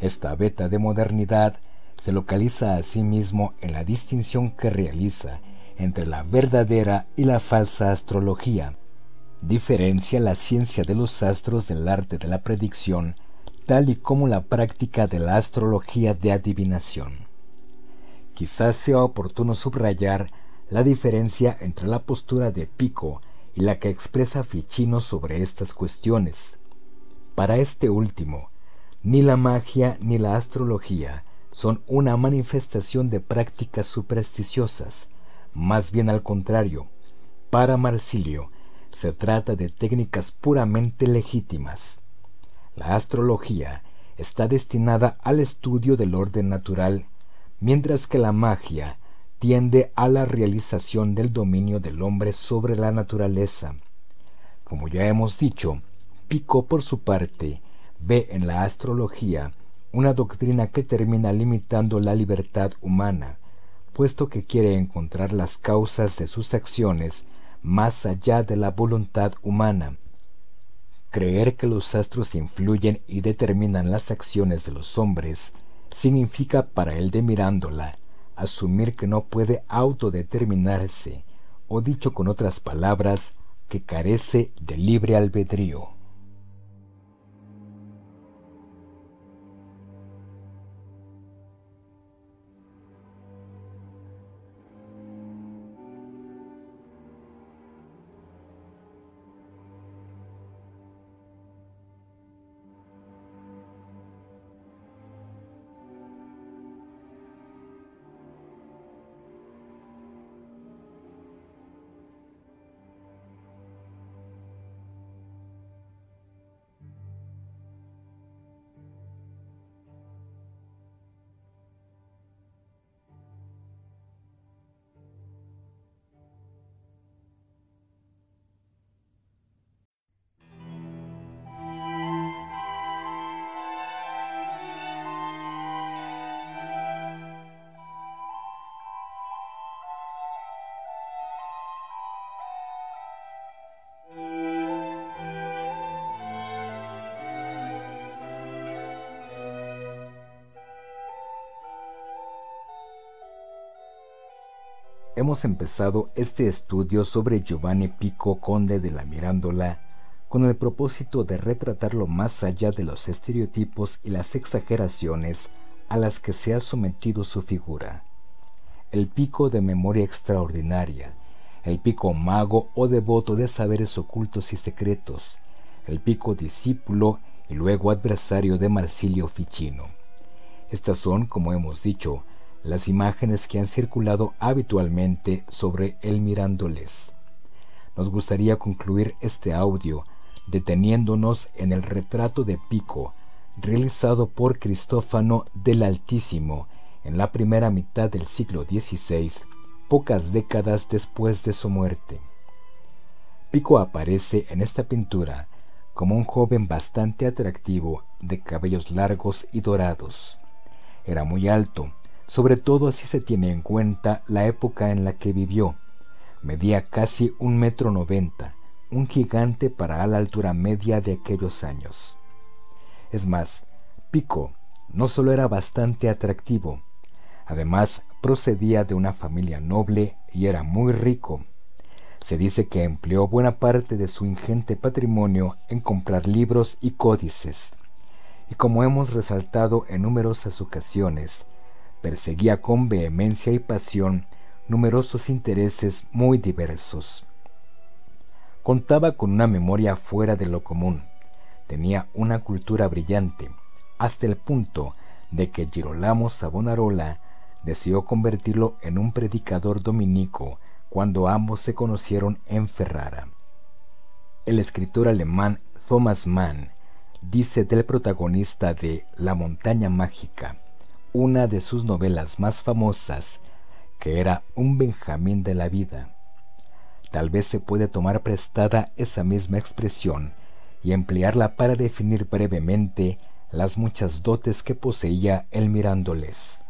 Esta beta de modernidad se localiza a sí mismo en la distinción que realiza entre la verdadera y la falsa astrología. Diferencia la ciencia de los astros del arte de la predicción, tal y como la práctica de la astrología de adivinación. Quizás sea oportuno subrayar la diferencia entre la postura de Pico y la que expresa Ficino sobre estas cuestiones. Para este último, ni la magia ni la astrología son una manifestación de prácticas supersticiosas, más bien al contrario. Para Marsilio, se trata de técnicas puramente legítimas. La astrología está destinada al estudio del orden natural, mientras que la magia tiende a la realización del dominio del hombre sobre la naturaleza. Como ya hemos dicho, Pico, por su parte, ve en la astrología una doctrina que termina limitando la libertad humana, puesto que quiere encontrar las causas de sus acciones más allá de la voluntad humana. Creer que los astros influyen y determinan las acciones de los hombres significa para él de mirándola asumir que no puede autodeterminarse, o dicho con otras palabras, que carece de libre albedrío. Hemos empezado este estudio sobre Giovanni Pico, conde de la Mirandola, con el propósito de retratarlo más allá de los estereotipos y las exageraciones a las que se ha sometido su figura. El pico de memoria extraordinaria, el pico mago o devoto de saberes ocultos y secretos, el pico discípulo y luego adversario de Marsilio Ficino. Estas son, como hemos dicho, las imágenes que han circulado habitualmente sobre el mirándoles. Nos gustaría concluir este audio deteniéndonos en el retrato de Pico realizado por Cristófano del Altísimo en la primera mitad del siglo XVI, pocas décadas después de su muerte. Pico aparece en esta pintura como un joven bastante atractivo de cabellos largos y dorados. Era muy alto, sobre todo así se tiene en cuenta la época en la que vivió. Medía casi un metro noventa, un gigante para la altura media de aquellos años. Es más, Pico no solo era bastante atractivo, además procedía de una familia noble y era muy rico. Se dice que empleó buena parte de su ingente patrimonio en comprar libros y códices. Y como hemos resaltado en numerosas ocasiones, perseguía con vehemencia y pasión numerosos intereses muy diversos. Contaba con una memoria fuera de lo común, tenía una cultura brillante, hasta el punto de que Girolamo Savonarola deseó convertirlo en un predicador dominico cuando ambos se conocieron en Ferrara. El escritor alemán Thomas Mann dice del protagonista de La montaña mágica, una de sus novelas más famosas, que era Un Benjamín de la vida. Tal vez se puede tomar prestada esa misma expresión y emplearla para definir brevemente las muchas dotes que poseía el Mirándoles.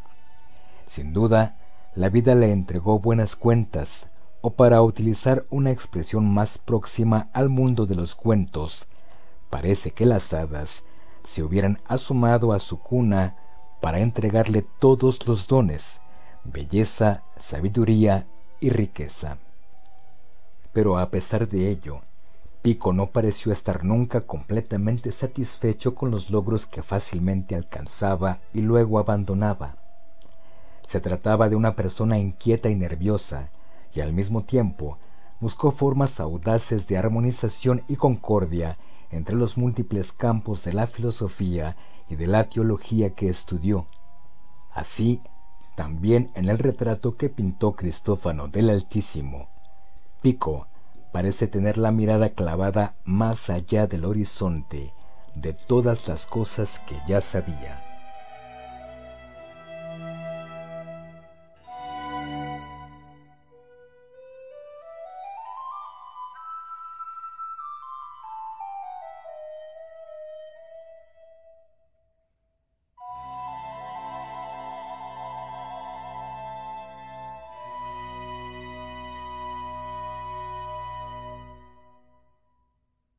Sin duda, la vida le entregó buenas cuentas, o para utilizar una expresión más próxima al mundo de los cuentos, parece que las hadas se hubieran asomado a su cuna para entregarle todos los dones, belleza, sabiduría y riqueza. Pero a pesar de ello, Pico no pareció estar nunca completamente satisfecho con los logros que fácilmente alcanzaba y luego abandonaba. Se trataba de una persona inquieta y nerviosa, y al mismo tiempo buscó formas audaces de armonización y concordia entre los múltiples campos de la filosofía y de la teología que estudió. Así, también en el retrato que pintó Cristófano del Altísimo, Pico parece tener la mirada clavada más allá del horizonte de todas las cosas que ya sabía.